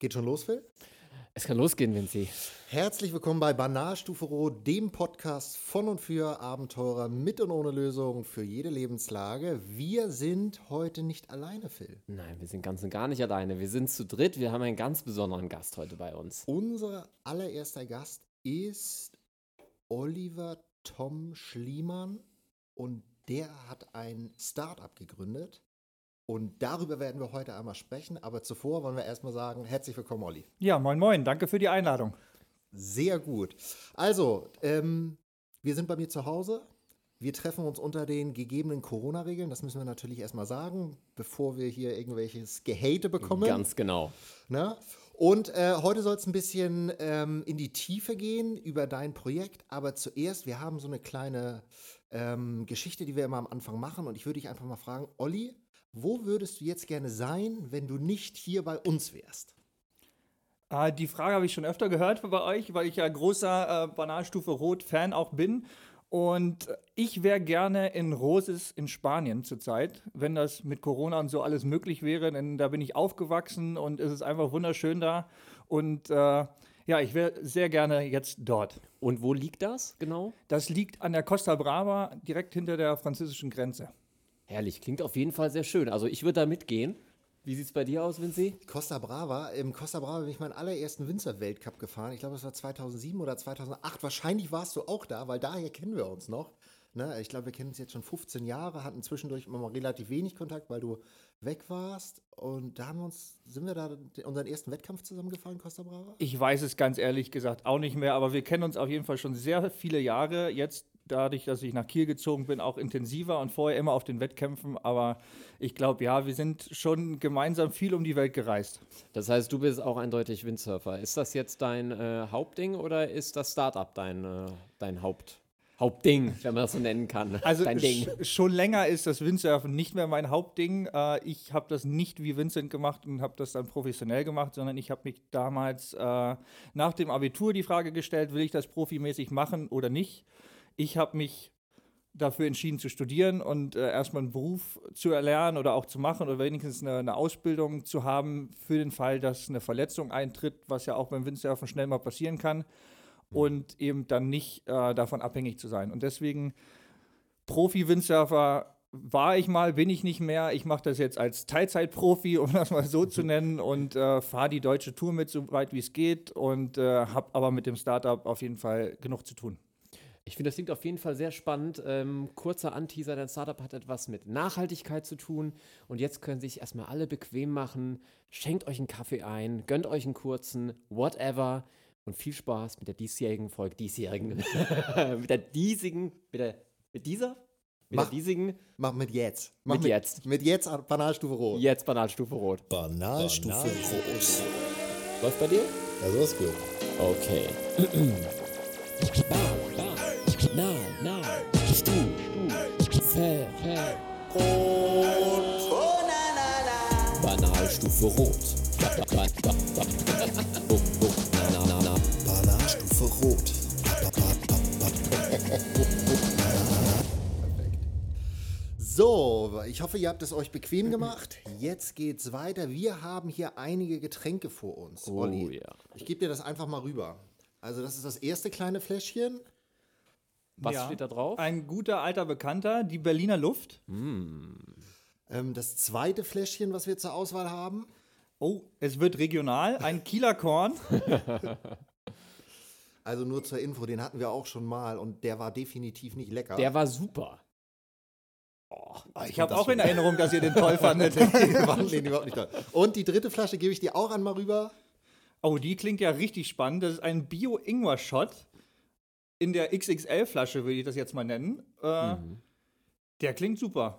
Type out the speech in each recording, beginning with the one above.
Geht schon los, Phil? Es kann losgehen, Vinci. Herzlich willkommen bei Banalstufe Rot, dem Podcast von und für Abenteurer mit und ohne Lösung für jede Lebenslage. Wir sind heute nicht alleine, Phil. Nein, wir sind ganz und gar nicht alleine. Wir sind zu dritt. Wir haben einen ganz besonderen Gast heute bei uns. Unser allererster Gast ist Oliver Tom Schliemann und der hat ein Startup gegründet. Und darüber werden wir heute einmal sprechen. Aber zuvor wollen wir erstmal sagen, herzlich willkommen, Olli. Ja, moin, moin. Danke für die Einladung. Sehr gut. Also, ähm, wir sind bei mir zu Hause. Wir treffen uns unter den gegebenen Corona-Regeln. Das müssen wir natürlich erstmal sagen, bevor wir hier irgendwelches Gehate bekommen. Ganz genau. Na? Und äh, heute soll es ein bisschen ähm, in die Tiefe gehen über dein Projekt. Aber zuerst, wir haben so eine kleine ähm, Geschichte, die wir immer am Anfang machen. Und ich würde dich einfach mal fragen, Olli, wo würdest du jetzt gerne sein, wenn du nicht hier bei uns wärst? Äh, die Frage habe ich schon öfter gehört bei euch, weil ich ja großer äh, Banalstufe Rot-Fan auch bin. Und ich wäre gerne in Roses in Spanien zurzeit, wenn das mit Corona und so alles möglich wäre, denn da bin ich aufgewachsen und es ist einfach wunderschön da. Und äh, ja, ich wäre sehr gerne jetzt dort. Und wo liegt das genau? Das liegt an der Costa Brava, direkt hinter der französischen Grenze. Herrlich, klingt auf jeden Fall sehr schön. Also ich würde da mitgehen. Wie sieht es bei dir aus, Vinci? Costa Brava. Im Costa Brava bin ich meinen allerersten Winzer-Weltcup gefahren. Ich glaube, das war 2007 oder 2008. Wahrscheinlich warst du auch da, weil daher kennen wir uns noch. Ne? Ich glaube, wir kennen uns jetzt schon 15 Jahre, hatten zwischendurch immer mal relativ wenig Kontakt, weil du weg warst. Und da haben wir uns, sind wir da unseren ersten Wettkampf zusammengefahren, Costa Brava? Ich weiß es ganz ehrlich gesagt auch nicht mehr, aber wir kennen uns auf jeden Fall schon sehr viele Jahre. Jetzt dadurch, dass ich nach Kiel gezogen bin, auch intensiver und vorher immer auf den Wettkämpfen. Aber ich glaube, ja, wir sind schon gemeinsam viel um die Welt gereist. Das heißt, du bist auch eindeutig Windsurfer. Ist das jetzt dein äh, Hauptding oder ist das Startup dein, äh, dein Haupt? Hauptding, wenn man das so nennen kann. Also sch schon länger ist das Windsurfen nicht mehr mein Hauptding. Äh, ich habe das nicht wie Vincent gemacht und habe das dann professionell gemacht, sondern ich habe mich damals äh, nach dem Abitur die Frage gestellt, will ich das profimäßig machen oder nicht? Ich habe mich dafür entschieden zu studieren und äh, erstmal einen Beruf zu erlernen oder auch zu machen oder wenigstens eine, eine, Ausbildung zu haben für den Fall, dass eine Verletzung eintritt, was ja auch beim Windsurfen schnell mal passieren kann mhm. und eben dann nicht äh, davon abhängig zu sein. Und deswegen Profi-Windsurfer war ich mal, bin ich nicht mehr. Ich mache das jetzt als Teilzeitprofi, um das mal so zu nennen, und äh, fahre die deutsche Tour mit, so weit wie es geht und äh, habe aber mit dem Startup auf jeden Fall genug zu tun. Ich finde, das klingt auf jeden Fall sehr spannend. Ähm, kurzer Anteaser, dein Startup hat etwas mit Nachhaltigkeit zu tun. Und jetzt können sich erstmal alle bequem machen. Schenkt euch einen Kaffee ein, gönnt euch einen kurzen, whatever. Und viel Spaß mit der diesjährigen Folge, diesjährigen, mit der diesigen, mit der, mit dieser? Mit mach, der diesigen? Mach mit jetzt. Mach mit, mit jetzt. Mit jetzt Banalstufe Rot. Jetzt Banalstufe Rot. Banalstufe, Banalstufe Rot. Läuft bei dir? Ja, so ist gut. Okay. Rot. na, na, na. Banalstufe Rot. So, ich hoffe, ihr habt es euch bequem gemacht. Jetzt geht's weiter. Wir haben hier einige Getränke vor uns. Oh, Olli. ja. Ich gebe dir das einfach mal rüber. Also, das ist das erste kleine Fläschchen. Was ja, steht da drauf? Ein guter alter Bekannter, die Berliner Luft. Mm. Ähm, das zweite Fläschchen, was wir zur Auswahl haben. Oh, es wird regional. Ein Kieler Korn. also nur zur Info, den hatten wir auch schon mal und der war definitiv nicht lecker. Der war super. Oh, ich habe auch in Erinnerung, dass ihr den toll fandet. den überhaupt nicht toll. Und die dritte Flasche gebe ich dir auch einmal rüber. Oh, die klingt ja richtig spannend. Das ist ein Bio-Ingwer-Shot in der XXL-Flasche, würde ich das jetzt mal nennen. Äh, mhm. Der klingt super.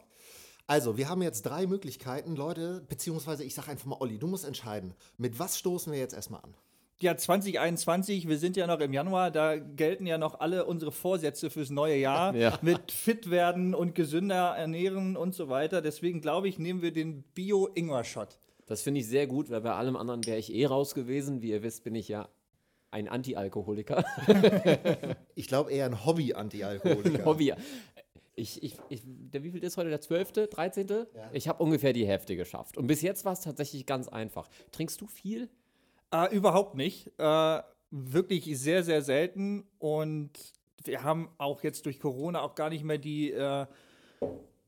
Also, wir haben jetzt drei Möglichkeiten, Leute, beziehungsweise ich sage einfach mal, Olli, du musst entscheiden. Mit was stoßen wir jetzt erstmal an? Ja, 2021, wir sind ja noch im Januar, da gelten ja noch alle unsere Vorsätze fürs neue Jahr ja. mit fit werden und gesünder ernähren und so weiter. Deswegen glaube ich, nehmen wir den Bio-Ingwer-Shot. Das finde ich sehr gut, weil bei allem anderen wäre ich eh raus gewesen. Wie ihr wisst, bin ich ja ein Anti-Alkoholiker. ich glaube eher ein Hobby-Anti-Alkoholiker. ein Hobby. Ich, ich, ich, der wievielte ist heute? Der 12., 13.? Ja. Ich habe ungefähr die Hälfte geschafft. Und bis jetzt war es tatsächlich ganz einfach. Trinkst du viel? Äh, überhaupt nicht. Äh, wirklich sehr, sehr selten. Und wir haben auch jetzt durch Corona auch gar nicht mehr die, äh,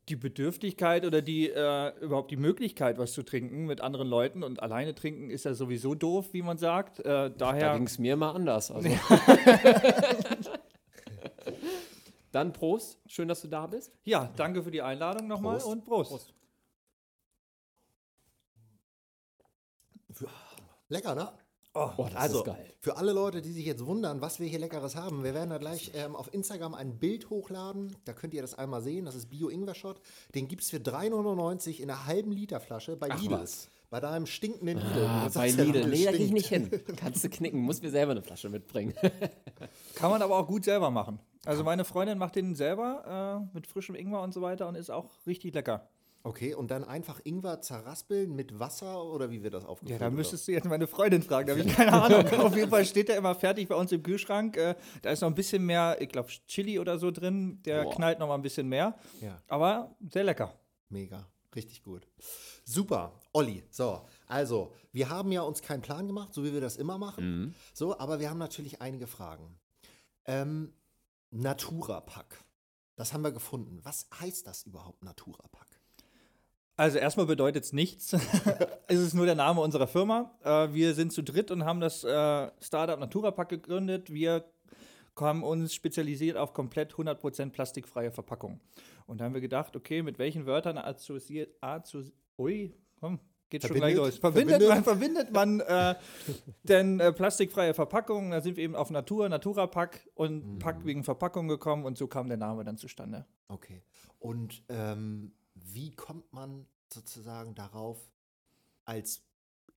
die Bedürftigkeit oder die äh, überhaupt die Möglichkeit, was zu trinken mit anderen Leuten. Und alleine trinken ist ja sowieso doof, wie man sagt. Äh, Da daher. ging es mir mal anders. Also. Dann Prost, schön, dass du da bist. ja, danke für die Einladung nochmal Prost. und Prost. Lecker, ne? Oh, Oh, das Also, ist geil. für alle Leute, die sich jetzt wundern, was wir hier Leckeres haben, wir werden da gleich ähm, auf Instagram ein Bild hochladen. Da könnt ihr das einmal sehen. Das ist Bio-Ingwer-Shot. Den gibt es für 3,99 in einer halben Liter Flasche bei Ach, Lidl. was. Bei deinem stinkenden Lidl. Ah, bei Lidl. Nee, da gehe ich nicht hin. Kannst du knicken, muss mir selber eine Flasche mitbringen. Kann man aber auch gut selber machen. Also meine Freundin macht den selber äh, mit frischem Ingwer und so weiter und ist auch richtig lecker. Okay, und dann einfach Ingwer zerraspeln mit Wasser oder wie wird das Ja, aufgefüllt? da oder? müsstest du jetzt meine Freundin fragen, da habe ich keine Ahnung. Auf jeden Fall steht der immer fertig bei uns im Kühlschrank. Äh, da ist noch ein bisschen mehr, ich glaube, Chili oder so drin. Der Boah. knallt noch mal ein bisschen mehr. Ja. Aber sehr lecker. Mega, richtig gut. Super, Olli. So, also, wir haben ja uns keinen Plan gemacht, so wie wir das immer machen. So, aber wir haben natürlich einige Fragen. Ähm, Natura-Pack. Das haben wir gefunden. Was heißt das überhaupt, Natura-Pack? Also erstmal bedeutet es nichts. es ist nur der Name unserer Firma. Äh, wir sind zu dritt und haben das äh, Startup Naturapack gegründet. Wir haben uns spezialisiert auf komplett 100% plastikfreie Verpackung. Und da haben wir gedacht, okay, mit welchen Wörtern assoziiert, assozi ui, komm, geht schon gleich Verbindet, los. Verbindet, verbindet. man, verbindet man äh, denn äh, plastikfreie Verpackung, da sind wir eben auf Natur, Naturapack und Pack wegen Verpackung gekommen und so kam der Name dann zustande. Okay. Und ähm, wie kommt man sozusagen darauf, als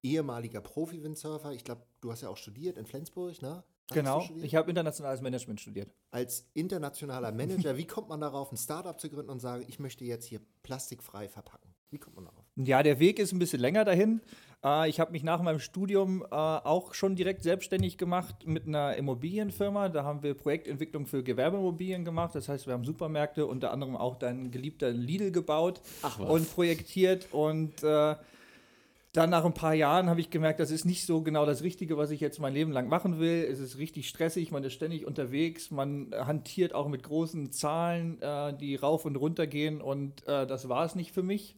ehemaliger Profi-Windsurfer, ich glaube, du hast ja auch studiert in Flensburg, ne? Du Genau, ich habe internationales Management studiert. als internationaler Manager, wie kommt man darauf, ein Startup zu gründen und sagen, ich möchte jetzt hier plastikfrei verpacken? Wie kommt man darauf? Ja, der Weg ist ein bisschen länger dahin. Äh, ich habe mich nach meinem Studium äh, auch schon direkt selbstständig gemacht mit einer Immobilienfirma. Da haben wir Projektentwicklung für Gewerbeimmobilien gemacht. Das heißt, wir haben Supermärkte, unter anderem auch dein geliebter Lidl gebaut Ach und projektiert. Und äh, dann nach ein paar Jahren habe ich gemerkt, das ist nicht so genau das Richtige, was ich jetzt mein Leben lang machen will. Es ist richtig stressig, man ist ständig unterwegs, man hantiert auch mit großen Zahlen, äh, die rauf und runter gehen und äh, das war es nicht für mich.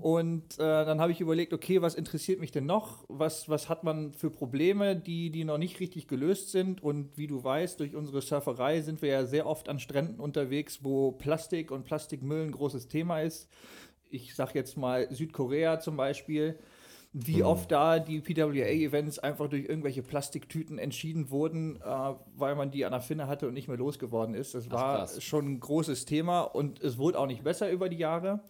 Und äh, dann habe ich überlegt, okay, was interessiert mich denn noch? Was, was hat man für Probleme, die, die noch nicht richtig gelöst sind? Und wie du weißt, durch unsere Surferei sind wir ja sehr oft an Stränden unterwegs, wo Plastik und Plastikmüll ein großes Thema ist. Ich sage jetzt mal Südkorea zum Beispiel wie oft da die PWA-Events einfach durch irgendwelche Plastiktüten entschieden wurden, äh, weil man die an der Finne hatte und nicht mehr losgeworden ist. Das Ach, war krass. schon ein großes Thema und es wurde auch nicht besser über die Jahre.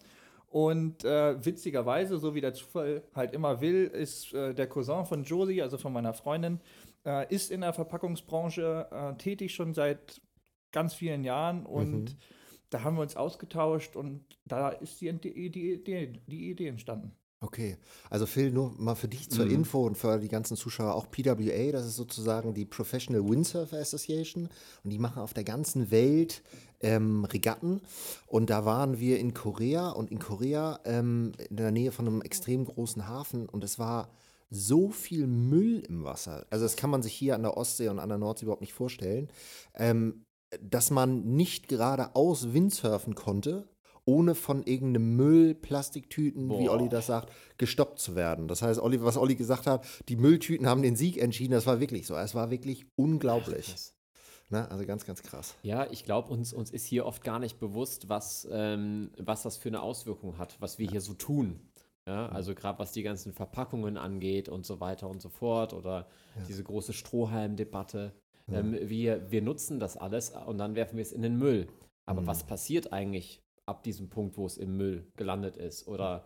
Und äh, witzigerweise, so wie der Zufall halt immer will, ist äh, der Cousin von Josie, also von meiner Freundin, äh, ist in der Verpackungsbranche äh, tätig schon seit ganz vielen Jahren und da haben wir uns ausgetauscht und da ist die, die, die, die Idee entstanden. Okay, also Phil, nur mal für dich zur Info und für die ganzen Zuschauer auch PWA, das ist sozusagen die Professional Windsurfer Association und die machen auf der ganzen Welt ähm, Regatten. Und da waren wir in Korea und in Korea ähm, in der Nähe von einem extrem großen Hafen und es war so viel Müll im Wasser, also das kann man sich hier an der Ostsee und an der Nordsee überhaupt nicht vorstellen, ähm, dass man nicht geradeaus Windsurfen konnte, ohne von irgendeinem Müll, Plastiktüten, wie Boah. Olli das sagt, gestoppt zu werden. Das heißt, Olli, was Olli gesagt hat, die Mülltüten haben den Sieg entschieden. Das war wirklich so. Es war wirklich unglaublich. Krass. Ne? Also ganz, ganz krass. Ja, ich glaube, uns, uns ist hier oft gar nicht bewusst, was, ähm, was das für eine Auswirkung hat, was wir hier so tun. Ja, also gerade was die ganzen Verpackungen angeht und so weiter und so fort oder diese große Strohhalmdebatte. Ähm, wir, wir nutzen das alles und dann werfen wir es in den Müll. Aber was passiert eigentlich ab diesem Punkt, wo es im Müll gelandet ist? Oder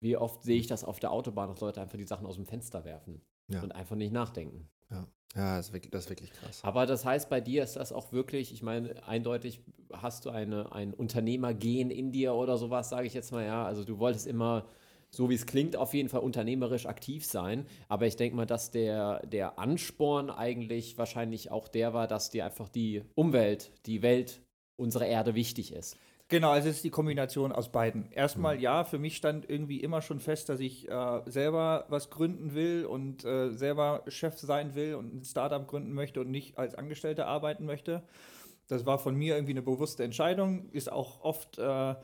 wie oft sehe ich das auf der Autobahn, dass Leute einfach die Sachen aus dem Fenster werfen Ja. und einfach nicht nachdenken? Ja, ja das, ist wirklich, das ist wirklich krass. Aber das heißt, bei dir ist das auch wirklich, ich meine, eindeutig hast du eine, ein Unternehmergehen in dir oder sowas, sage ich jetzt mal, ja. Also du wolltest immer, so wie es klingt, auf jeden Fall unternehmerisch aktiv sein. Aber ich denke mal, dass der, der Ansporn eigentlich wahrscheinlich auch der war, dass dir einfach die Umwelt, die Welt, unsere Erde wichtig ist. Genau, also es ist die Kombination aus beiden. Erstmal ja, für mich stand irgendwie immer schon fest, dass ich äh, selber was gründen will und äh, selber Chef sein will und ein Startup gründen möchte und nicht als Angestellter arbeiten möchte. Das war von mir irgendwie eine bewusste Entscheidung, ist auch oft äh,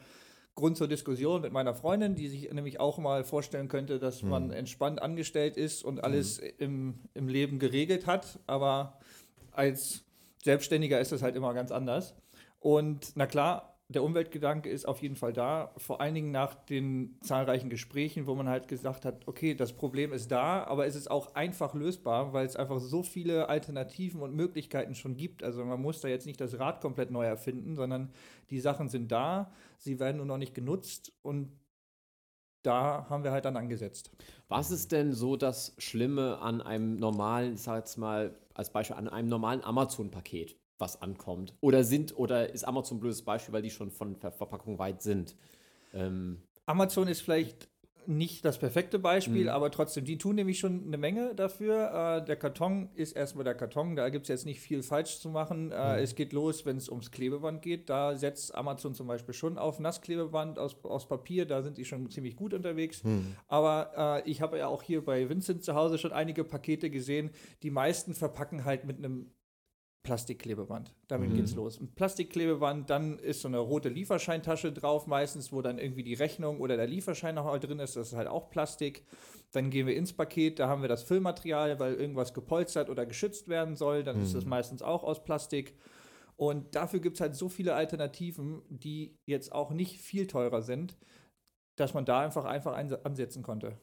Grund zur Diskussion mit meiner Freundin, die sich nämlich auch mal vorstellen könnte, dass man entspannt angestellt ist und alles im, im Leben geregelt hat. Aber als Selbstständiger ist das halt immer ganz anders. Und na klar, der Umweltgedanke ist auf jeden Fall da, vor allen Dingen nach den zahlreichen Gesprächen, wo man halt gesagt hat, okay, das Problem ist da, aber es ist auch einfach lösbar, weil es einfach so viele Alternativen und Möglichkeiten schon gibt. Also man muss da jetzt nicht das Rad komplett neu erfinden, sondern die Sachen sind da, sie werden nur noch nicht genutzt und da haben wir halt dann angesetzt. Was ist denn so das Schlimme an einem normalen, ich sag jetzt mal als Beispiel, an einem normalen Amazon-Paket, was ankommt? Oder sind, oder ist Amazon ein blödes Beispiel, weil die schon von Ver Verpackung weit sind? Ähm, Amazon ist vielleicht nicht das perfekte Beispiel, Mhm. aber trotzdem, die tun nämlich schon eine Menge dafür. Äh, der Karton ist erstmal der Karton, da gibt es jetzt nicht viel falsch zu machen. Äh, Es geht los, wenn es ums Klebeband geht. Da setzt Amazon zum Beispiel schon auf Nassklebeband aus, aus Papier, da sind die schon ziemlich gut unterwegs. Aber äh, ich habe ja auch hier bei Vincent zu Hause schon einige Pakete gesehen. Die meisten verpacken halt mit einem Plastikklebeband. Damit Mhm. geht's los. Ein Plastikklebeband, dann ist so eine rote Lieferscheintasche drauf, meistens, wo dann irgendwie die Rechnung oder der Lieferschein noch mal drin ist. Das ist halt auch Plastik. Dann gehen wir ins Paket, da haben wir das Füllmaterial, weil irgendwas gepolstert oder geschützt werden soll. Dann ist das meistens auch aus Plastik. Und dafür gibt es halt so viele Alternativen, die jetzt auch nicht viel teurer sind, dass man da einfach einfach ansetzen konnte.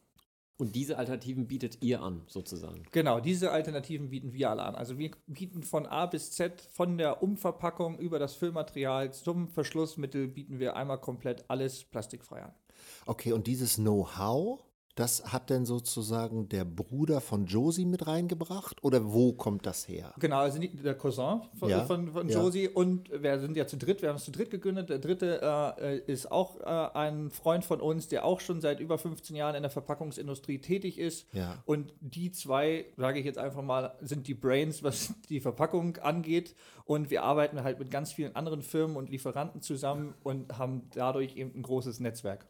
Und diese Alternativen bietet ihr an, sozusagen. Genau, diese Alternativen bieten wir alle an. Also wir bieten von A bis Z, von der Umverpackung über das Füllmaterial zum Verschlussmittel bieten wir einmal komplett alles plastikfrei an. Okay, und dieses Know-how, das hat denn sozusagen der Bruder von Josie mit reingebracht? Oder wo kommt das her? Genau, also der Cousin von, Ja, von, von ja. Josie und wir sind ja zu dritt, wir haben es zu dritt gegründet. Der dritte äh, ist auch äh, ein Freund von uns, der auch schon seit über 15 Jahren in der Verpackungsindustrie tätig ist. Ja. Und die zwei, sage ich jetzt einfach mal, sind die Brains, was die Verpackung angeht. Und wir arbeiten halt mit ganz vielen anderen Firmen und Lieferanten zusammen und haben dadurch eben ein großes Netzwerk.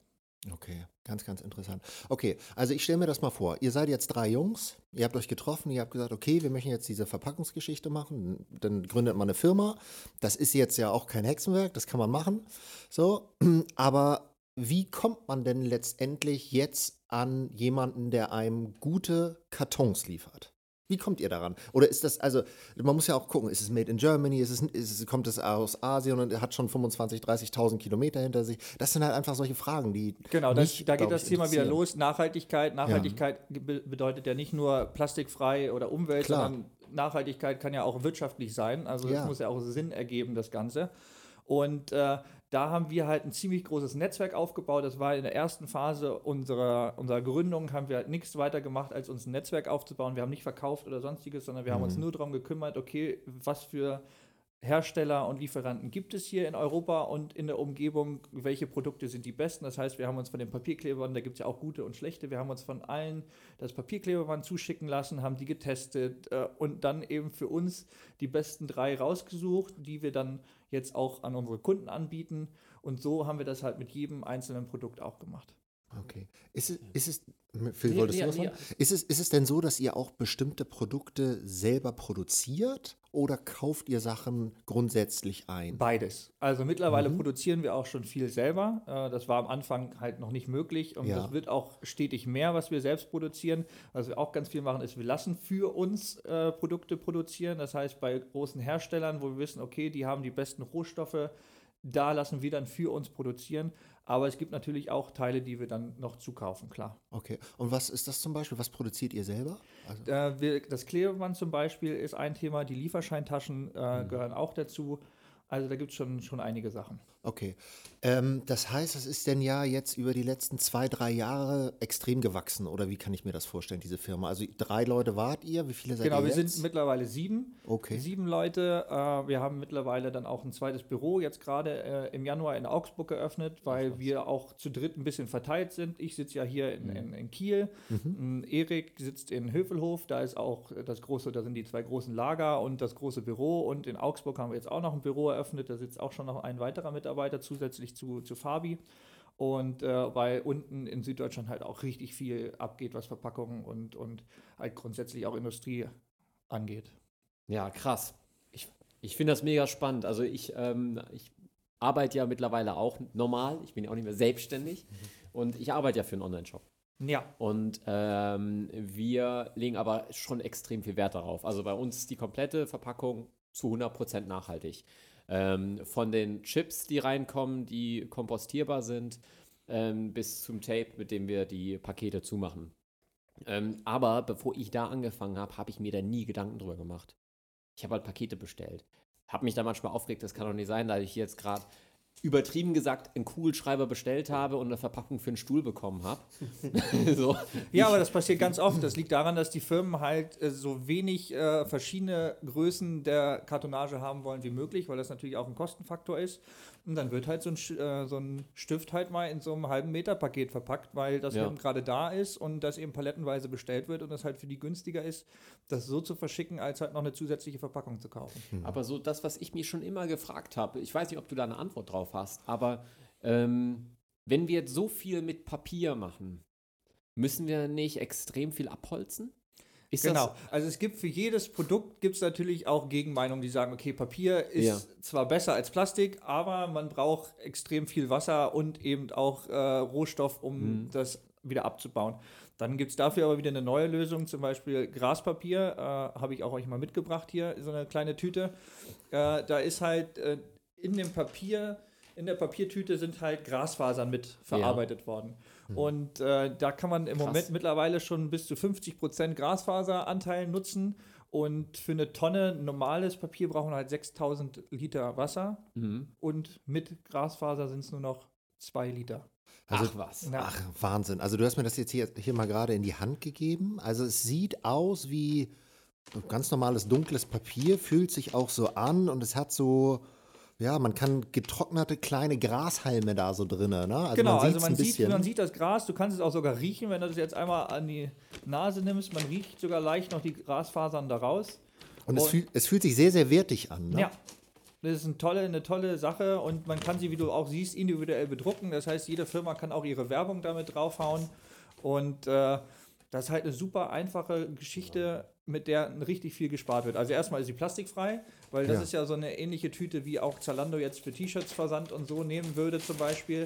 Okay, ganz, ganz interessant. Okay, also ich stelle mir das mal vor. Ihr seid jetzt drei Jungs, ihr habt euch getroffen, ihr habt gesagt, okay, wir möchten jetzt diese Verpackungsgeschichte machen. Dann gründet man eine Firma. Das ist jetzt ja auch kein Hexenwerk, das kann man machen. So, aber wie kommt man denn letztendlich jetzt an jemanden, der einem gute Kartons liefert? Wie kommt ihr daran? Oder ist das, also, man muss ja auch gucken, ist es made in Germany, ist es, ist es, kommt es aus Asien und hat schon 25.000, 30.000 Kilometer hinter sich? Das sind halt einfach solche Fragen, die. Genau, das, mich, da geht das Thema wieder los. Nachhaltigkeit. Nachhaltigkeit be- bedeutet ja nicht nur plastikfrei oder Umwelt, Klar. sondern Nachhaltigkeit kann ja auch wirtschaftlich sein. Also Ja. es muss ja auch Sinn ergeben, das Ganze. Und äh, da haben wir halt ein ziemlich großes Netzwerk aufgebaut. Das war in der ersten Phase unserer, unserer Gründung, haben wir halt nichts weiter gemacht, als uns ein Netzwerk aufzubauen. Wir haben nicht verkauft oder sonstiges, sondern wir haben uns nur darum gekümmert, okay, was für Hersteller und Lieferanten gibt es hier in Europa und in der Umgebung, welche Produkte sind die besten. Das heißt, wir haben uns von den Papierklebern, da gibt es ja auch gute und schlechte, wir haben uns von allen das Papierkleberband zuschicken lassen, haben die getestet äh, und dann eben für uns die besten drei rausgesucht, die wir dann jetzt auch an unsere Kunden anbieten. Und so haben wir das halt mit jedem einzelnen Produkt auch gemacht. Okay. Ist es, ist es Phil, Nee, wolltest nee, du was nee, sagen? Ist es, ist es denn so, dass ihr auch bestimmte Produkte selber produziert oder kauft ihr Sachen grundsätzlich ein? Beides. Also mittlerweile produzieren wir auch schon viel selber. Äh, Das war am Anfang halt noch nicht möglich und Ja. das wird auch stetig mehr, was wir selbst produzieren. Was wir auch ganz viel machen, ist, wir lassen für uns äh, Produkte produzieren. Das heißt, bei großen Herstellern, wo wir wissen, okay, die haben die besten Rohstoffe, da lassen wir dann für uns produzieren. Aber es gibt natürlich auch Teile, die wir dann noch zukaufen, klar. Okay. Und was ist das zum Beispiel? Was produziert ihr selber? Also, Äh, wir, das Klebeband zum Beispiel ist ein Thema, die Lieferscheintaschen äh, gehören auch dazu. Also da gibt es schon, schon einige Sachen. Okay. Ähm, das heißt, es ist denn ja jetzt über die letzten zwei, drei Jahre extrem gewachsen. Oder wie kann ich mir das vorstellen, diese Firma? Also drei Leute wart ihr? Wie viele seid Genau, ihr wir jetzt? sind mittlerweile sieben. Okay. Sieben Leute. Äh, wir haben mittlerweile dann auch ein zweites Büro jetzt gerade äh, im Januar in Augsburg geöffnet, weil wir auch zu dritt ein bisschen verteilt sind. Ich sitze ja hier in, in, in Kiel. Ähm, Erik sitzt in Hövelhof. Da ist auch das große, da sind die zwei großen Lager und das große Büro. Und in Augsburg haben wir jetzt auch noch ein Büro eröffnet. Da sitzt auch schon noch ein weiterer Mitarbeiter zusätzlich zu, zu Fabi. Und äh, weil unten in Süddeutschland halt auch richtig viel abgeht, was Verpackungen und, und halt grundsätzlich auch Industrie angeht. Ja, krass. Ich, ich finde das mega spannend. Also ich, ähm, ich arbeite ja mittlerweile auch normal. Ich bin ja auch nicht mehr selbstständig. Mhm. Und ich arbeite ja für einen Online-Shop. Ja. Und ähm, wir legen aber schon extrem viel Wert darauf. Also bei uns ist die komplette Verpackung zu 100% nachhaltig. Ähm, von den Chips, die reinkommen, die kompostierbar sind, ähm, bis zum Tape, mit dem wir die Pakete zumachen. Ähm, aber bevor ich da angefangen habe, habe ich mir da nie Gedanken drüber gemacht. Ich habe halt Pakete bestellt. Habe mich da manchmal aufgeregt, das kann doch nicht sein, da ich jetzt gerade übertrieben gesagt einen Kugelschreiber bestellt habe und eine Verpackung für einen Stuhl bekommen habe. so. Ja, aber das passiert ganz oft. Das liegt daran, dass die Firmen halt äh, so wenig äh, verschiedene Größen der Kartonage haben wollen wie möglich, weil das natürlich auch ein Kostenfaktor ist. Und dann wird halt so ein, äh, so ein Stift halt mal in so einem halben Meter Paket verpackt, weil das ja. eben gerade da ist und das eben palettenweise bestellt wird und das halt für die günstiger ist, das so zu verschicken, als halt noch eine zusätzliche Verpackung zu kaufen. Mhm. Aber so das, was ich mich schon immer gefragt habe, ich weiß nicht, ob du da eine Antwort drauf hast, aber ähm, wenn wir jetzt so viel mit Papier machen, müssen wir nicht extrem viel abholzen? Ist genau. Also es gibt für jedes Produkt gibt es natürlich auch Gegenmeinungen, die sagen, okay, Papier ist ja. zwar besser als Plastik, aber man braucht extrem viel Wasser und eben auch äh, Rohstoff, um mhm. das wieder abzubauen. Dann gibt es dafür aber wieder eine neue Lösung, zum Beispiel Graspapier, äh, habe ich auch euch mal mitgebracht hier, so eine kleine Tüte. Äh, da ist halt äh, in dem Papier, in der Papiertüte sind halt Grasfasern mit verarbeitet ja. worden. Mhm. Und äh, da kann man im Krass. Moment mittlerweile schon bis zu 50% Grasfaseranteil nutzen. Und für eine Tonne normales Papier brauchen wir halt 6000 Liter Wasser. Mhm. Und mit Grasfaser sind es nur noch 2 Liter. Also, ach was. Ja. Ach, Wahnsinn. Also du hast mir das jetzt hier, hier mal gerade in die Hand gegeben. Also es sieht aus wie ganz normales dunkles Papier, fühlt sich auch so an und es hat so ja, man kann getrocknete kleine Grashalme da so drinnen. Ne? Also genau, man also man sieht, man sieht das Gras, du kannst es auch sogar riechen, wenn du das jetzt einmal an die Nase nimmst. Man riecht sogar leicht noch die Grasfasern da raus. Und, und es, fühl, es, fühlt sich sehr, sehr wertig an. Ne? Ja, das ist eine tolle, eine tolle Sache und man kann sie, wie du auch siehst, individuell bedrucken. Das heißt, jede Firma kann auch ihre Werbung damit draufhauen. Und äh, das ist halt eine super einfache Geschichte, mit der richtig viel gespart wird. Also erstmal ist sie plastikfrei, weil das ja. ist ja so eine ähnliche Tüte, wie auch Zalando jetzt für T-Shirts versand und so nehmen würde zum Beispiel.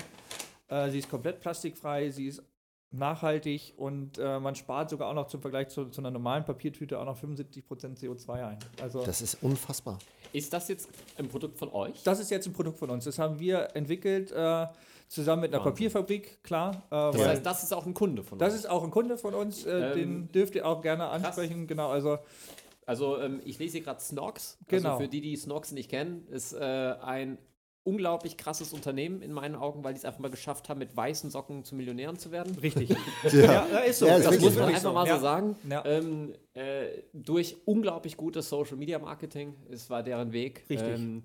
Äh, sie ist komplett plastikfrei, sie ist nachhaltig und äh, man spart sogar auch noch zum Vergleich zu, zu einer normalen Papiertüte auch noch 75% CO2 ein. Also das ist unfassbar. Ist das jetzt ein Produkt von euch? Das ist jetzt ein Produkt von uns. Das haben wir entwickelt. Äh, zusammen mit einer Wahnsinn. Papierfabrik, klar. Äh, das heißt, das ist auch ein Kunde von uns. Das ist auch ein Kunde von uns, äh, ähm, den dürft ihr auch gerne ansprechen. Krass. Genau, also. Also ähm, ich lese hier gerade Snox. Also genau. Also für die, die Snox nicht kennen, ist äh, ein unglaublich krasses Unternehmen in meinen Augen, weil die es einfach mal geschafft haben, mit weißen Socken zu Millionären zu werden. Richtig. ja. ja, ist so. Ja, das muss man einfach so. mal so sagen. Ähm, äh, durch unglaublich gutes Social Media Marketing, es war deren Weg. Richtig. Ähm,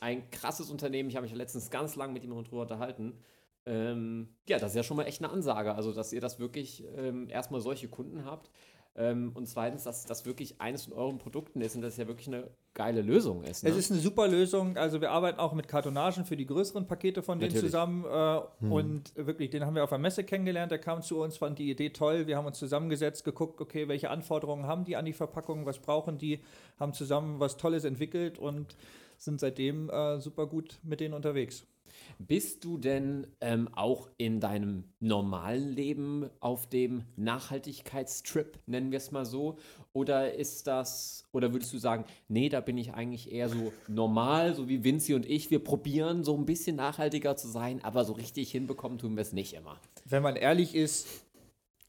ein krasses Unternehmen. Ich habe mich letztens ganz lang mit ihm darüber unterhalten. Ähm, ja, das ist ja schon mal echt eine Ansage. Also, dass ihr das wirklich ähm, erstmal solche Kunden habt. Ähm, und zweitens, dass das wirklich eines von euren Produkten ist und das ja wirklich eine geile Lösung ist. Ne? Es ist eine super Lösung. Also wir arbeiten auch mit Kartonagen für die größeren Pakete von denen Natürlich. zusammen. Äh, hm. Und wirklich, den haben wir auf der Messe kennengelernt. Der kam zu uns, fand die Idee toll. Wir haben uns zusammengesetzt, geguckt, okay, welche Anforderungen haben die an die Verpackung, was brauchen die, haben zusammen was Tolles entwickelt und sind seitdem äh, super gut mit denen unterwegs. Bist du denn ähm, auch in deinem normalen Leben auf dem Nachhaltigkeitstrip, nennen wir es mal so? Oder ist das, oder würdest du sagen, nee, da bin ich eigentlich eher so normal, so wie Vinci und ich, wir probieren so ein bisschen nachhaltiger zu sein, aber so richtig hinbekommen tun wir es nicht immer. Wenn man ehrlich ist,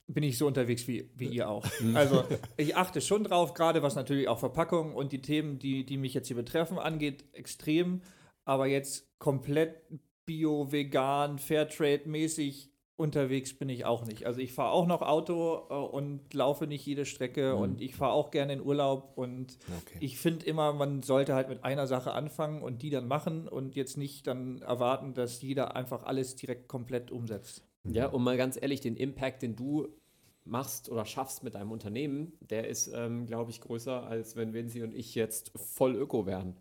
bin ich so unterwegs wie, wie ihr auch. Also ich achte schon drauf, gerade was natürlich auch Verpackung und die Themen, die, die mich jetzt hier betreffen, angeht, extrem. Aber jetzt komplett bio, vegan, Fairtrade-mäßig unterwegs bin ich auch nicht. Also ich fahre auch noch Auto äh, und laufe nicht jede Strecke mhm. und ich fahre auch gerne in Urlaub und okay. ich finde immer, man sollte halt mit einer Sache anfangen und die dann machen und jetzt nicht dann erwarten, dass jeder einfach alles direkt komplett umsetzt. Ja, und mal ganz ehrlich, den Impact, den du machst oder schaffst mit deinem Unternehmen, der ist, ähm, glaube ich, größer, als wenn Vinci und ich jetzt voll Öko wären.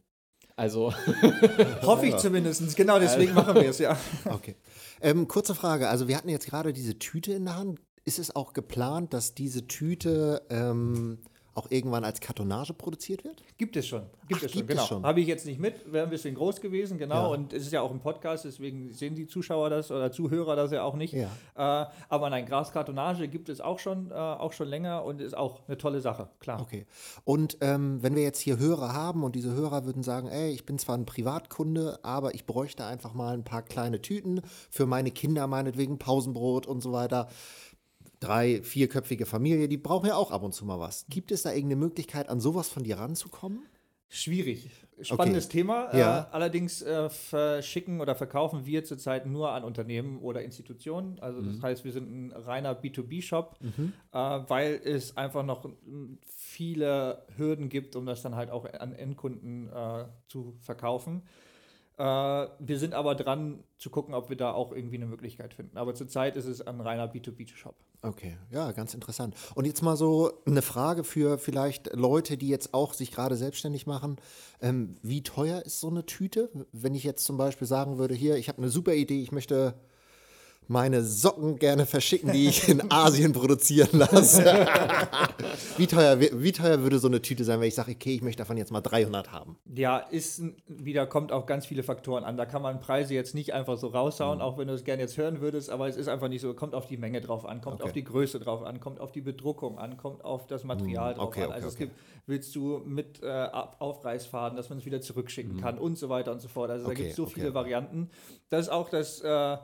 Also, Hoffe ich zumindest. Genau deswegen machen wir es, ja. Okay. Ähm, kurze Frage. Also, wir hatten jetzt gerade diese Tüte in der Hand. Ist es auch geplant, dass diese Tüte ähm, auch irgendwann als Kartonage produziert wird? Gibt es schon. Gibt Ach, es schon, gibt es genau. schon. Habe ich jetzt nicht mit, wäre ein bisschen groß gewesen, genau. Ja. Und es ist ja auch ein Podcast, deswegen sehen die Zuschauer das oder Zuhörer das ja auch nicht. Ja. Äh, aber nein, Graskartonage gibt es auch schon, äh, auch schon länger und ist auch eine tolle Sache, klar. Okay. Und ähm, wenn wir jetzt hier Hörer haben und diese Hörer würden sagen, ey, ich bin zwar ein Privatkunde, aber ich bräuchte einfach mal ein paar kleine Tüten für meine Kinder, meinetwegen Pausenbrot und so weiter. Drei, vierköpfige Familie, die brauchen ja auch ab und zu mal was. Gibt es da irgendeine Möglichkeit, an sowas von dir ranzukommen? Schwierig. Spannendes Thema. Ja. Äh, allerdings äh, verschicken oder verkaufen wir zurzeit nur an Unternehmen oder Institutionen. Also Mhm. das heißt, wir sind ein reiner B2B-Shop, äh, weil es einfach noch viele Hürden gibt, um das dann halt auch an Endkunden äh, zu verkaufen. Äh, wir sind aber dran zu gucken, ob wir da auch irgendwie eine Möglichkeit finden. Aber zurzeit ist es ein reiner B2B-Shop. Okay, ja, ganz interessant. Und jetzt mal so eine Frage für vielleicht Leute, die jetzt auch sich gerade selbstständig machen. Ähm, wie teuer ist so eine Tüte? Wenn ich jetzt zum Beispiel sagen würde, hier, ich habe eine super Idee, ich möchte meine Socken gerne verschicken, die ich in Asien produzieren lasse. wie, teuer, wie teuer würde so eine Tüte sein, wenn ich sage, okay, ich möchte davon jetzt mal 300 haben? Ja, ist wieder, kommt auf ganz viele Faktoren an. Da kann man Preise jetzt nicht einfach so raushauen, Mhm. auch wenn du es gerne jetzt hören würdest, aber es ist einfach nicht so. Kommt auf die Menge drauf an, kommt Okay. auf die Größe drauf an, kommt auf die Bedruckung an, kommt auf das Material drauf Mhm. okay, an. okay, Also es okay. gibt, willst du mit äh, Aufreißfaden, dass man es wieder zurückschicken kann und so weiter und so fort. Also da Mhm. Gibt es so viele Varianten. Das ist auch das. Äh,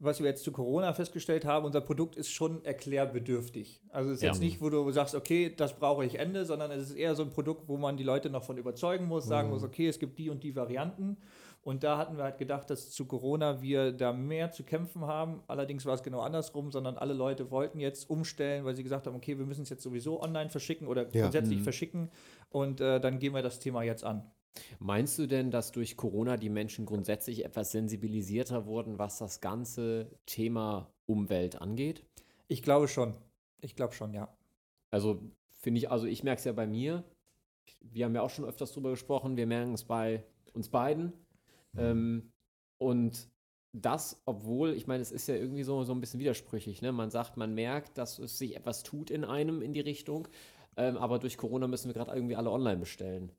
was wir jetzt zu Corona festgestellt haben, unser Produkt ist schon erklärbedürftig. Also es ist Ja. jetzt nicht, wo du sagst, okay, das brauche ich Ende, sondern es ist eher so ein Produkt, wo man die Leute noch von überzeugen muss, sagen muss, okay, es gibt die und die Varianten. Und da hatten wir halt gedacht, dass zu Corona wir da mehr zu kämpfen haben. Allerdings war es genau andersrum, sondern alle Leute wollten jetzt umstellen, weil sie gesagt haben, okay, wir müssen es jetzt sowieso online verschicken oder Ja. grundsätzlich verschicken. Und äh, dann gehen wir das Thema jetzt an. Meinst du denn, dass durch Corona die Menschen grundsätzlich etwas sensibilisierter wurden, was das ganze Thema Umwelt angeht? Ich glaube schon. Ich glaube schon, ja. Also finde ich, also ich merke es ja bei mir. Wir haben ja auch schon öfters drüber gesprochen. Wir merken es bei uns beiden. Ähm, und das, obwohl, ich meine, es ist ja irgendwie so, so ein bisschen widersprüchlich. Ne? Man sagt, man merkt, dass es sich etwas tut in einem in die Richtung. Ähm, aber durch Corona müssen wir gerade irgendwie alle online bestellen.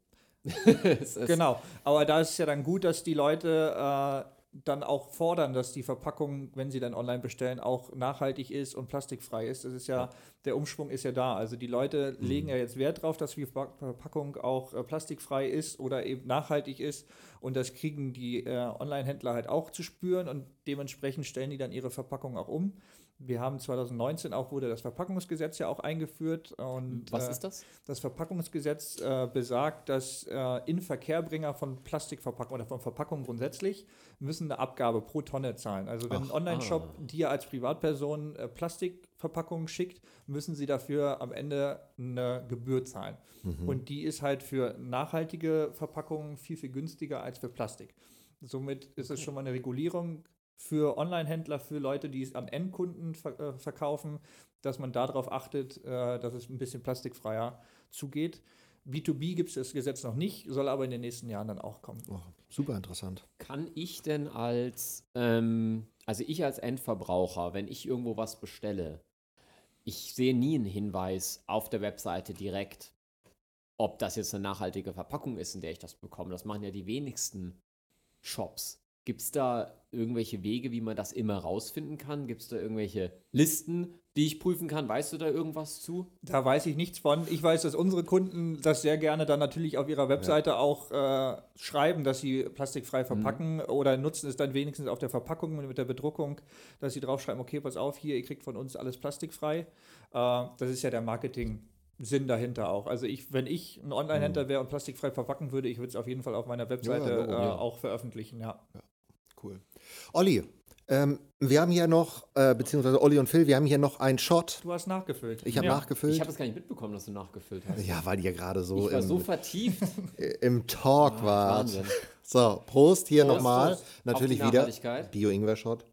Genau, aber da ist es ja dann gut, dass die Leute äh, dann auch fordern, dass die Verpackung, wenn sie dann online bestellen, auch nachhaltig ist und plastikfrei ist. Das ist ja, der Umschwung ist ja da. Also die Leute legen ja jetzt Wert drauf, dass die Verpa- Verpackung auch äh, plastikfrei ist oder eben nachhaltig ist. Und das kriegen die äh, Online-Händler halt auch zu spüren und dementsprechend stellen die dann ihre Verpackung auch um. Wir haben 2019 auch wurde das Verpackungsgesetz ja auch eingeführt. Und, Was äh, ist das? das Verpackungsgesetz äh, besagt, dass äh, Inverkehrbringer von Plastikverpackungen oder von Verpackungen grundsätzlich müssen eine Abgabe pro Tonne zahlen. Also wenn ein Ach, Online-Shop ah. dir als Privatperson äh, Plastikverpackungen schickt, müssen sie dafür am Ende eine Gebühr zahlen. Und die ist halt für nachhaltige Verpackungen viel, viel günstiger als für Plastik. Somit ist es schon mal eine Regulierung für Online-Händler, für Leute, die es an Endkunden ver äh, verkaufen, dass man darauf achtet, äh, dass es ein bisschen plastikfreier zugeht. B2B gibt es das Gesetz noch nicht, soll aber in den nächsten Jahren dann auch kommen. Oh, super interessant. Kann ich denn als, ähm, also ich als Endverbraucher, wenn ich irgendwo was bestelle, ich sehe nie einen Hinweis auf der Webseite direkt, ob das jetzt eine nachhaltige Verpackung ist, in der ich das bekomme. Das machen ja die wenigsten Shops. Gibt es da irgendwelche Wege, wie man das immer rausfinden kann? Gibt es da irgendwelche Listen, die ich prüfen kann? Weißt du da irgendwas zu? Da weiß ich nichts von. Ich weiß, dass unsere Kunden das sehr gerne dann natürlich auf ihrer Webseite auch äh, schreiben, dass sie plastikfrei verpacken oder nutzen es dann wenigstens auf der Verpackung mit der Bedruckung, dass sie draufschreiben, okay, pass auf, hier, ihr kriegt von uns alles plastikfrei. Äh, das ist ja der Marketing. Sinn dahinter auch. Also ich, wenn ich ein Online-Händler wäre und plastikfrei verpacken würde, ich würde es auf jeden Fall auf meiner Webseite äh, ja. auch veröffentlichen, ja. Cool. Olli, ähm, wir haben hier noch, äh, beziehungsweise Olli und Phil, wir haben hier noch einen Shot. Du hast nachgefüllt. Ich habe ja. nachgefüllt. Ich habe es gar nicht mitbekommen, dass du nachgefüllt hast. ja, weil ihr gerade so, ich war im, so vertieft. im Talk wart. Wahnsinn. So, Prost hier nochmal. Natürlich wieder. Bio-Ingwer-Shot.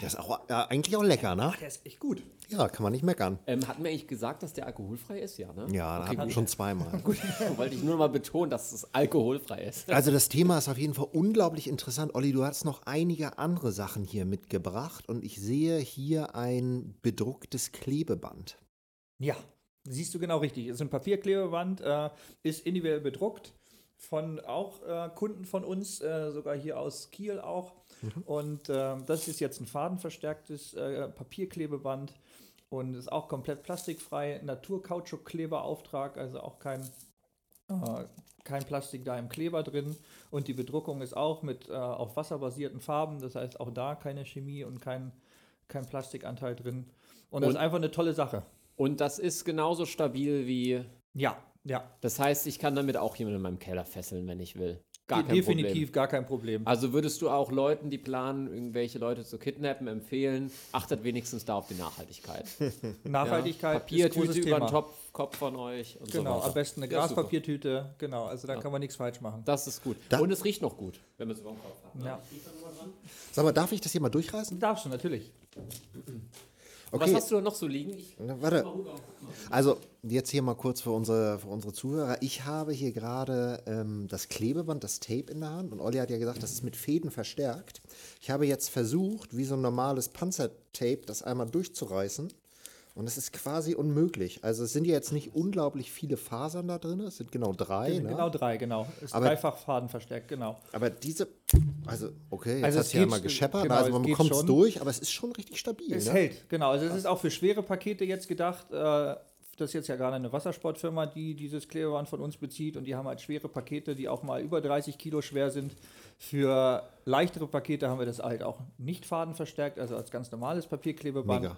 Das ist auch, ja, eigentlich auch lecker, ne? Der ist echt gut. Ja, kann man nicht meckern. Ähm, hatten wir eigentlich gesagt, dass der alkoholfrei ist? Ja, ne? Ja, okay, hatten wir gut. schon zweimal. Wollte ich nur mal betonen, dass es alkoholfrei ist. Also das Thema ist auf jeden Fall unglaublich interessant. Olli, du hast noch einige andere Sachen hier mitgebracht und ich sehe hier ein bedrucktes Klebeband. Ja, siehst du genau richtig. Es ist ein Papierklebeband, äh, ist individuell bedruckt von auch äh, Kunden von uns, äh, sogar hier aus Kiel auch. Und äh, das ist jetzt ein fadenverstärktes äh, Papierklebeband und ist auch komplett plastikfrei. Naturkautschukkleberauftrag, also auch kein, äh, kein Plastik da im Kleber drin. Und die Bedruckung ist auch mit äh, auf wasserbasierten Farben, das heißt auch da keine Chemie und kein, kein Plastikanteil drin. Und das Und- ist einfach eine tolle Sache. Und das ist genauso stabil wie. Ja, ja. Das heißt, ich kann damit auch jemanden in meinem Keller fesseln, wenn ich will. Gar kein Definitiv Problem. gar kein Problem. Also würdest du auch Leuten, die planen, irgendwelche Leute zu kidnappen, empfehlen, achtet wenigstens da auf die Nachhaltigkeit. Nachhaltigkeit ja? Papiertüte über den. Topf, Kopf von euch und Genau, so weiter. am besten eine Ja. Graspapiertüte. Genau, also da kann man nichts falsch machen. Das ist gut. Da- und es riecht noch gut, wenn man es über den Kopf hat. ne? Ja. Sag mal, darf ich das hier mal durchreißen? Darfst du natürlich. Was hast du da noch so liegen? Ich, Na, Warte. Also, jetzt hier mal kurz für unsere, für unsere Zuhörer. Ich habe hier gerade ähm, das Klebeband, das Tape in der Hand. Und Olli hat ja gesagt, das ist mit Fäden verstärkt. Ich habe jetzt versucht, wie so ein normales Panzertape, das einmal durchzureißen. Und es ist quasi unmöglich. Also, es sind ja jetzt nicht unglaublich viele Fasern da drin. Es sind genau drei. Ne? Genau drei, genau. Ist Aber- dreifach Faden verstärkt, genau. Aber diese. Also, okay, jetzt Also hat es es ja mal gescheppert. genau, also, man bekommt es durch, aber es ist schon richtig stabil. Es ne? hält, genau. Also es ist auch für schwere Pakete jetzt gedacht. Äh, das ist jetzt ja gerade eine Wassersportfirma, die dieses Klebeband von uns bezieht und die haben halt schwere Pakete, die auch mal über 30 Kilo schwer sind. Für leichtere Pakete haben wir das halt auch nicht fadenverstärkt, also als ganz normales Papierklebeband. Mega.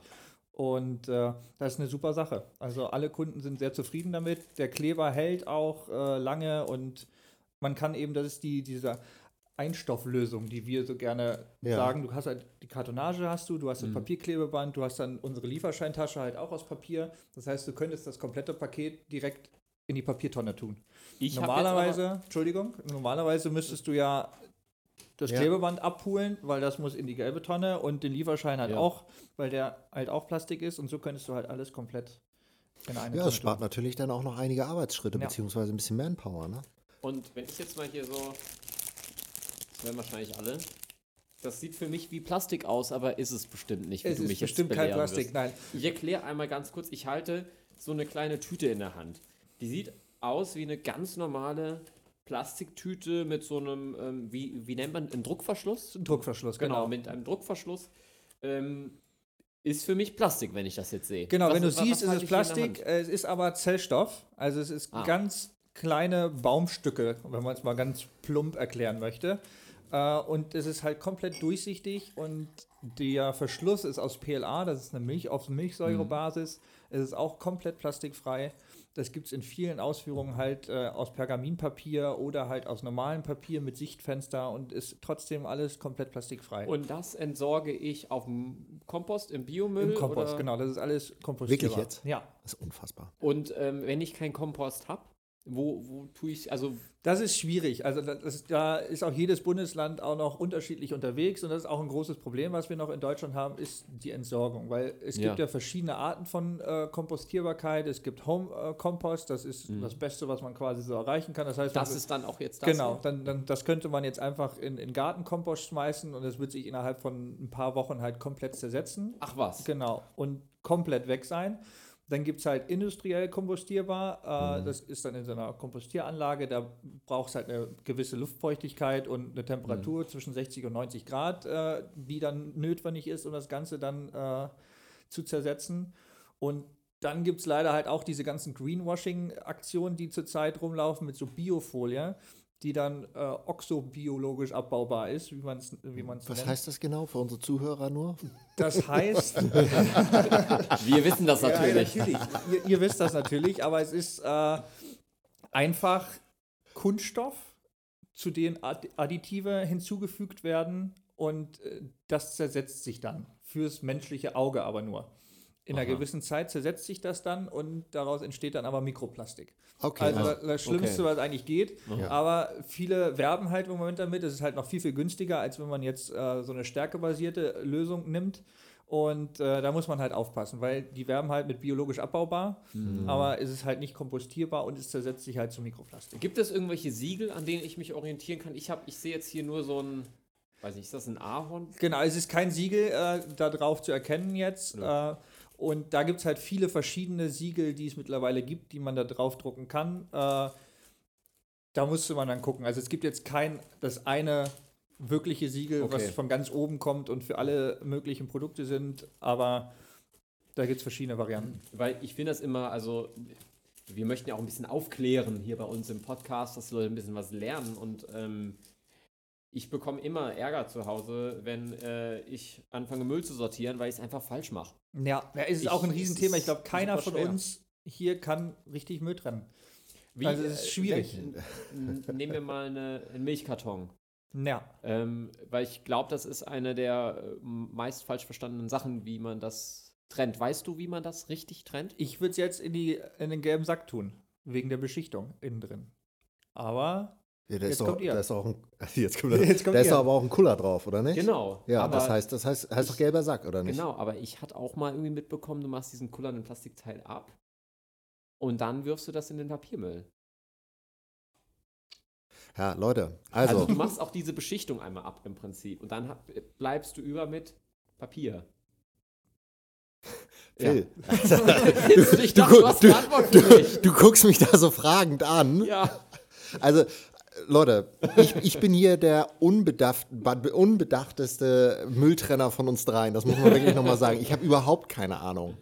Und äh, das ist eine super Sache. Also alle Kunden sind sehr zufrieden damit. Der Kleber hält auch äh, lange und man kann eben, das ist die, diese Einstofflösung, die wir so gerne Ja. sagen. Du hast halt die Kartonage hast du, du hast das Papierklebeband, du hast dann unsere Lieferscheintasche halt auch aus Papier. Das heißt, du könntest das komplette Paket direkt in die Papiertonne tun. ich normalerweise, Entschuldigung, normalerweise müsstest du ja das Ja. Klebeband abholen, weil das muss in die gelbe Tonne und den Lieferschein halt Ja. auch, weil der halt auch Plastik ist und so könntest du halt alles komplett in eine Ja, Tonne es spart tun. natürlich dann auch noch einige Arbeitsschritte, Ja. beziehungsweise ein bisschen Manpower, ne? Und wenn ich jetzt mal hier so. Das werden wahrscheinlich alle. Das sieht für mich wie Plastik aus, aber ist es bestimmt nicht, wie Es du ist mich bestimmt jetzt kein belehren Plastik, wirst. nein. Ich erkläre einmal ganz kurz. Ich halte so eine kleine Tüte in der Hand. Die sieht aus wie eine ganz normale Plastiktüte mit so einem, ähm, wie, wie nennt man, einen Druckverschluss? Druckverschluss, Genau, genau. mit einem Druckverschluss. Ähm, ist für mich Plastik, wenn ich das jetzt sehe. Genau, Was- wenn du was- siehst, was ist es Plastik, äh, es ist aber Zellstoff. Also es ist Ah. ganz kleine Baumstücke, wenn man es mal ganz plump erklären möchte. Äh, und es ist halt komplett durchsichtig und der Verschluss ist aus PLA, das ist eine Milch auf Milchsäurebasis. Es ist auch komplett plastikfrei. Das gibt es in vielen Ausführungen halt äh, aus Pergaminpapier oder halt aus normalem Papier mit Sichtfenster und ist trotzdem alles komplett plastikfrei. Und das entsorge ich auf dem Kompost, im Biomüll? Im Kompost, oder? genau, das ist alles kompostierbar. Wirklich jetzt? Ja. Das ist unfassbar. Und ähm, wenn ich keinen Kompost habe, wo, wo tue ich, also Das ist schwierig. Also das da ist auch jedes Bundesland auch noch unterschiedlich unterwegs und das ist auch ein großes Problem, was wir noch in Deutschland haben, ist die Entsorgung, weil es Ja. gibt ja verschiedene Arten von äh, Kompostierbarkeit. Es gibt Home äh, Compost, das ist das Beste, was man quasi so erreichen kann. Das heißt, Mhm. das man- ist dann auch jetzt das. Genau, hier? dann, dann das könnte man jetzt einfach in, in Gartenkompost schmeißen und es wird sich innerhalb von ein paar Wochen halt komplett zersetzen. Ach was. Genau, und komplett weg sein. Dann gibt es halt industriell kompostierbar. Äh, Das ist dann in so einer Kompostieranlage. Da braucht es halt eine gewisse Luftfeuchtigkeit und eine Temperatur zwischen 60 und 90 Grad, äh, die dann notwendig ist, um das Ganze dann äh, zu zersetzen. Und dann gibt es leider halt auch diese ganzen Greenwashing-Aktionen, die zurzeit rumlaufen mit so Biofolie, die dann äh, oxobiologisch abbaubar ist, wie man es wie man's Was nennt. heißt das genau für unsere Zuhörer nur? Das heißt, Wir wissen das natürlich. Ja, natürlich. Ihr, ihr wisst das natürlich, aber es ist äh, einfach Kunststoff, zu dem Ad- Additive hinzugefügt werden und äh, das zersetzt sich dann fürs menschliche Auge aber nur. In einer Aha. gewissen Zeit zersetzt sich das dann und daraus entsteht dann aber Mikroplastik. Okay. Also also, das, Schlimmste, okay. was eigentlich geht. Ja. Aber viele werben halt im Moment damit. Es ist halt noch viel, viel günstiger, als wenn man jetzt äh, so eine stärkebasierte Lösung nimmt. Und äh, da muss man halt aufpassen, weil die werben halt mit biologisch abbaubar, Mhm. aber es ist halt nicht kompostierbar und es zersetzt sich halt zu Mikroplastik. Gibt es irgendwelche Siegel, an denen ich mich orientieren kann? Ich, hab- ich sehe jetzt hier nur so ein, weiß nicht, ist das ein Ahorn? Genau, es ist kein Siegel äh, da drauf zu erkennen jetzt. Äh, und da gibt es halt viele verschiedene Siegel, die es mittlerweile gibt, die man da drauf drucken kann. Äh, da musste man dann gucken. Also es gibt jetzt kein, das eine wirkliche Siegel, Okay. was von ganz oben kommt und für alle möglichen Produkte sind, aber da gibt es verschiedene Varianten. Weil ich finde das immer, also wir möchten ja auch ein bisschen aufklären hier bei uns im Podcast, dass die Leute ein bisschen was lernen und ähm, ich bekomme immer Ärger zu Hause, wenn äh, ich anfange Müll zu sortieren, weil ich es einfach falsch mache. Ja, ja es ist Ich- auch ein es Riesenthema. Ich glaube, keiner von schwer. uns hier kann richtig Müll trennen. Wie, Also, es ist äh, schwierig. wenn- Nehmen wir mal eine, einen Milchkarton. Ja, Ähm, weil ich glaube, das ist eine der äh, meist falsch verstandenen Sachen, wie man das trennt. Weißt du, wie man das richtig trennt? ich würde es jetzt in, die, in den gelben Sack tun, wegen der Beschichtung innen drin. Aber ja, da jetzt doch, kommt ihr. da ist auch ein, jetzt kommt, Jetzt kommt da ist ihr. aber auch ein Kuller drauf, oder nicht? Genau. Ja, das heißt, das heißt, heißt doch gelber Sack, oder nicht? Genau, aber ich hatte auch mal irgendwie mitbekommen, du machst diesen kullernden Plastikteil ab und dann wirfst du das in den Papiermüll. Ja, Leute, Also, also, du machst auch diese Beschichtung einmal ab im Prinzip und dann bleibst du über mit Papier. Phil, du, guckst mich da so fragend an. Ja. Also, Leute, ich, ich bin hier der unbedacht, unbedachteste Mülltrenner von uns dreien. Das muss man wirklich nochmal sagen. Ich habe überhaupt keine Ahnung.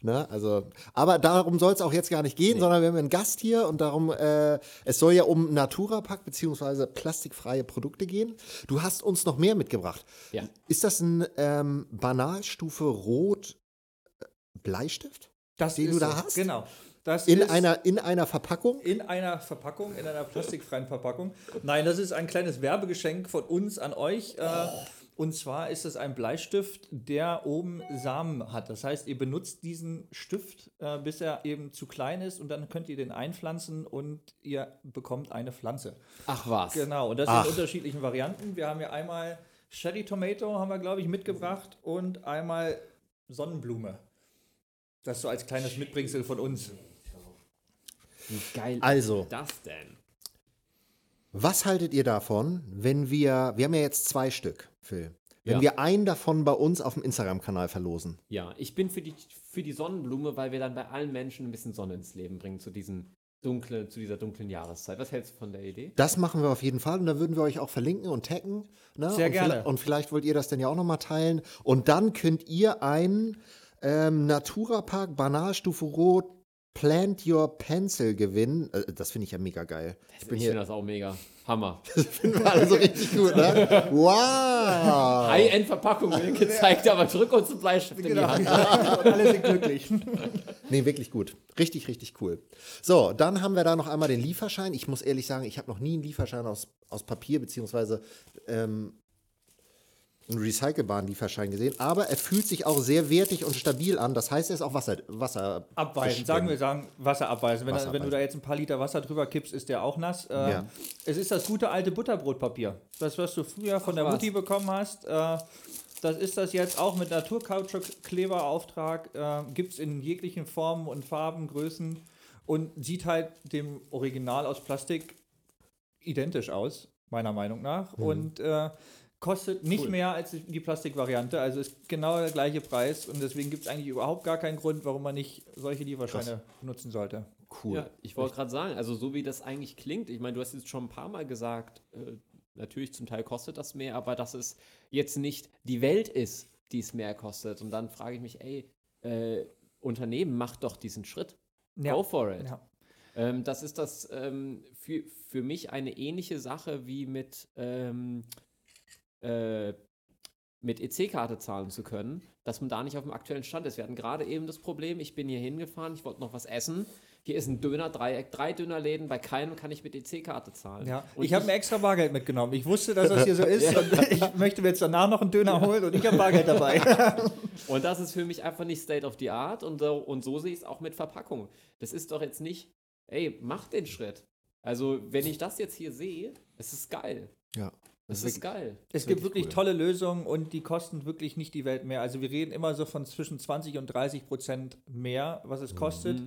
Ne? Also, aber darum soll es auch jetzt gar nicht gehen, sondern wir haben einen Gast hier und darum, äh, es soll ja um Naturapack bzw. plastikfreie Produkte gehen. Du hast uns noch mehr mitgebracht. Ja. Ist das ein ähm, Banalstufe Rot äh, Bleistift? das Den du da so. hast? Genau. Das In ist einer, in einer Verpackung? in einer Verpackung, in einer plastikfreien Verpackung. Nein, das ist ein kleines Werbegeschenk von uns an euch. Äh, und zwar ist es ein Bleistift, der oben Samen hat. Das heißt, ihr benutzt diesen Stift, äh, bis er eben zu klein ist und dann könnt ihr den einpflanzen und ihr bekommt eine Pflanze. Ach was. Genau, und das Ach. in unterschiedlichen Varianten. Wir haben ja einmal Shelly Tomato, haben wir, glaube ich, mitgebracht und einmal Sonnenblume. Das so als kleines Mitbringsel von uns. Wie geil Also. ist das denn? Was haltet ihr davon, wenn wir, wir haben ja jetzt zwei Stück, Phil, wenn Ja. wir einen davon bei uns auf dem Instagram-Kanal verlosen? Ja, ich bin für die, für die Sonnenblume, weil wir dann bei allen Menschen ein bisschen Sonne ins Leben bringen zu diesen dunklen, zu dieser dunklen Jahreszeit. Was hältst du von der Idee? Das machen wir auf jeden Fall und da würden wir euch auch verlinken und taggen. Ne? Sehr und gerne. vielleicht- Und vielleicht wollt ihr das dann ja auch nochmal teilen. Und dann könnt ihr einen ähm, Natura Park Banalstufe Rot Plant Your Pencil gewinnen. Äh, das finde ich ja mega geil. Ich bin ich hier, finde das auch mega. Hammer. finden wir alle so richtig gut, ne? Wow! High-End-Verpackung wird gezeigt, aber drück uns einen Bleistift in die Hand. und alle sind glücklich. Nee, wirklich gut. Richtig, richtig cool. So, dann haben wir da noch einmal den Lieferschein. Ich muss ehrlich sagen, ich habe noch nie einen Lieferschein aus, aus Papier beziehungsweise ähm, einen recycelbaren Lieferschein gesehen. Aber er fühlt sich auch sehr wertig und stabil an. Das heißt, er ist auch Wasser, Wasser Abweisen, sagen wir sagen, Wasser abweisen. Wenn, Wasser wenn du da jetzt ein paar Liter Wasser drüber kippst, ist der auch nass. Äh, Ja. Es ist das gute alte Butterbrotpapier. Das, was du früher von der was. Mutti bekommen hast. Äh, das ist das jetzt auch mit Naturkautschuk-Kleberauftrag. Äh, Gibt es in jeglichen Formen und Farben, Größen und sieht halt dem Original aus Plastik identisch aus, meiner Meinung nach. Und äh, kostet nicht Cool. mehr als die Plastikvariante. Also ist genau der gleiche Preis. Und deswegen gibt es eigentlich überhaupt gar keinen Grund, warum man nicht solche Lieferscheine nutzen sollte. cool. Ja, ich wollte gerade sagen, also so wie das eigentlich klingt, ich meine, du hast jetzt schon ein paar Mal gesagt, äh, natürlich zum Teil kostet das mehr, aber dass es jetzt nicht die Welt ist, die es mehr kostet. Und dann frage ich mich, ey, äh, Unternehmen, macht doch diesen Schritt. Ja. Go for it. Ja. Ähm, das ist das ähm, für, für mich eine ähnliche Sache wie mit, ähm, äh, mit EC-Karte zahlen zu können, dass man da nicht auf dem aktuellen Stand ist. Wir hatten gerade eben das Problem, ich bin hier hingefahren, ich wollte noch was essen Hier ist ein Döner-Dreieck, drei Dönerläden, bei keinem kann ich mit EC-Karte zahlen. Ja, Und ich habe mir extra Bargeld mitgenommen. Ich wusste, dass das hier so ist und ich möchte mir jetzt danach noch einen Döner holen und ich habe Bargeld dabei. Und das ist für mich einfach nicht State of the Art und so, und so sehe ich es auch mit Verpackung. Das ist doch jetzt nicht, ey, mach den Schritt. Also, wenn ich das jetzt hier sehe, es ist geil. Ja. Es ist geil. Es gibt wirklich wirklich cool. tolle Lösungen und die kosten wirklich nicht die Welt mehr. Also wir reden immer so von zwischen 20 und 30 Prozent mehr, was es kostet.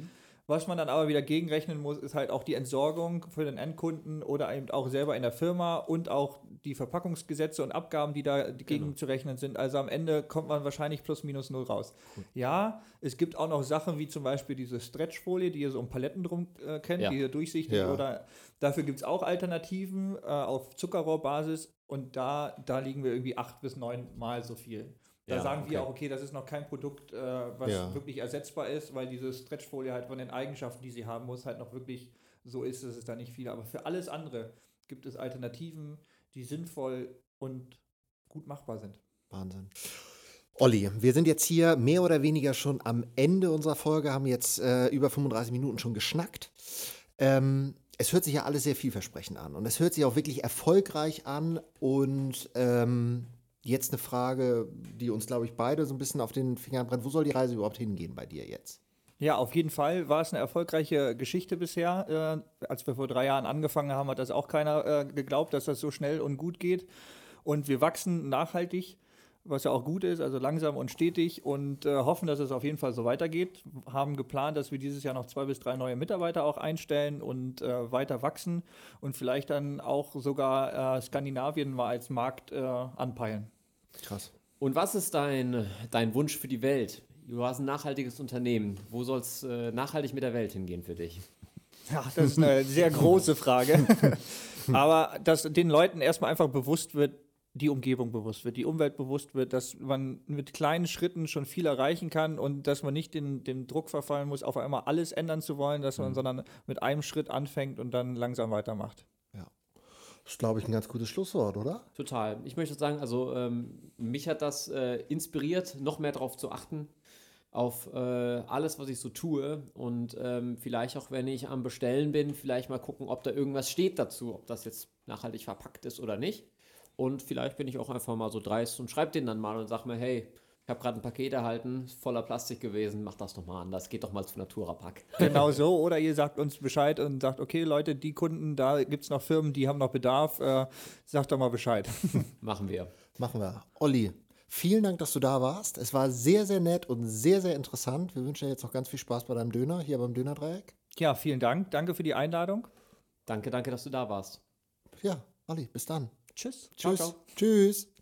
Was man dann aber wieder gegenrechnen muss, ist halt auch die Entsorgung für den Endkunden oder eben auch selber in der Firma und auch die Verpackungsgesetze und Abgaben, die da gegen zu rechnen sind. Also am Ende kommt man wahrscheinlich plus minus null raus. Ja, es gibt auch noch Sachen wie zum Beispiel diese Stretchfolie, die ihr so um Paletten drum äh, kennt, Ja. die ihr durchsichtig Ja. oder dafür gibt es auch Alternativen äh, auf Zuckerrohrbasis und da, da liegen wir irgendwie acht bis neun Mal so viel. Da Ja, sagen wir okay. auch, okay, das ist noch kein Produkt, äh, was Ja. wirklich ersetzbar ist, weil diese Stretchfolie halt von den Eigenschaften, die sie haben muss, halt noch wirklich so ist, dass es da nicht viel. Aber für alles andere gibt es Alternativen, die sinnvoll und gut machbar sind. Wahnsinn. Olli, wir sind jetzt hier mehr oder weniger schon am Ende unserer Folge, haben jetzt äh, über 35 Minuten schon geschnackt. Ähm, es hört sich ja alles sehr vielversprechend an und es hört sich auch wirklich erfolgreich an und ähm, jetzt eine Frage, die uns, glaube ich, beide so ein bisschen auf den Fingern brennt. Wo soll die Reise überhaupt hingehen bei dir jetzt? Ja, auf jeden Fall war es eine erfolgreiche Geschichte bisher. Äh, als wir vor drei Jahren angefangen haben, hat das auch keiner äh, geglaubt, dass das so schnell und gut geht. Und wir wachsen nachhaltig, was ja auch gut ist, also langsam und stetig und äh, hoffen, dass es auf jeden Fall so weitergeht. Haben geplant, dass wir dieses Jahr noch zwei bis drei neue Mitarbeiter auch einstellen und äh, weiter wachsen und vielleicht dann auch sogar äh, Skandinavien mal als Markt äh, anpeilen. Krass. Und was ist dein, dein Wunsch für die Welt? Du hast ein nachhaltiges Unternehmen. Wo soll es äh, nachhaltig mit der Welt hingehen für dich? Ja, das ist eine sehr große Frage. Aber dass den Leuten erstmal einfach bewusst wird, die Umgebung bewusst wird, die Umwelt bewusst wird, dass man mit kleinen Schritten schon viel erreichen kann und dass man nicht den, dem Druck verfallen muss, auf einmal alles ändern zu wollen, dass man, sondern mit einem Schritt anfängt und dann langsam weitermacht. Das ist, glaube ich, ein ganz gutes Schlusswort, oder? Total. Ich möchte sagen, also ähm, mich hat das äh, inspiriert, noch mehr darauf zu achten, auf äh, alles, was ich so tue. Und ähm, vielleicht auch, wenn ich am Bestellen bin, vielleicht mal gucken, ob da irgendwas steht dazu, ob das jetzt nachhaltig verpackt ist oder nicht. Und vielleicht bin ich auch einfach mal so dreist und schreibe den dann mal und sag mir, hey, habe gerade ein Paket erhalten, voller Plastik gewesen, mach das doch mal anders, geht doch mal zu Natura Pack. Genau so. Oder ihr sagt uns Bescheid und sagt, okay, Leute, die Kunden, da gibt es noch Firmen, die haben noch Bedarf. Äh, sagt doch mal Bescheid. Machen wir. Machen wir. Olli, vielen Dank, dass du da warst. Es war sehr, sehr nett und sehr, sehr interessant. Wir wünschen dir jetzt noch ganz viel Spaß bei deinem Döner hier beim Dönerdreieck. Ja, vielen Dank. Danke für die Einladung. Danke, danke, dass du da warst. Ja, Olli, bis dann. Tschüss. Tschüss. Ciao, ciao. Tschüss.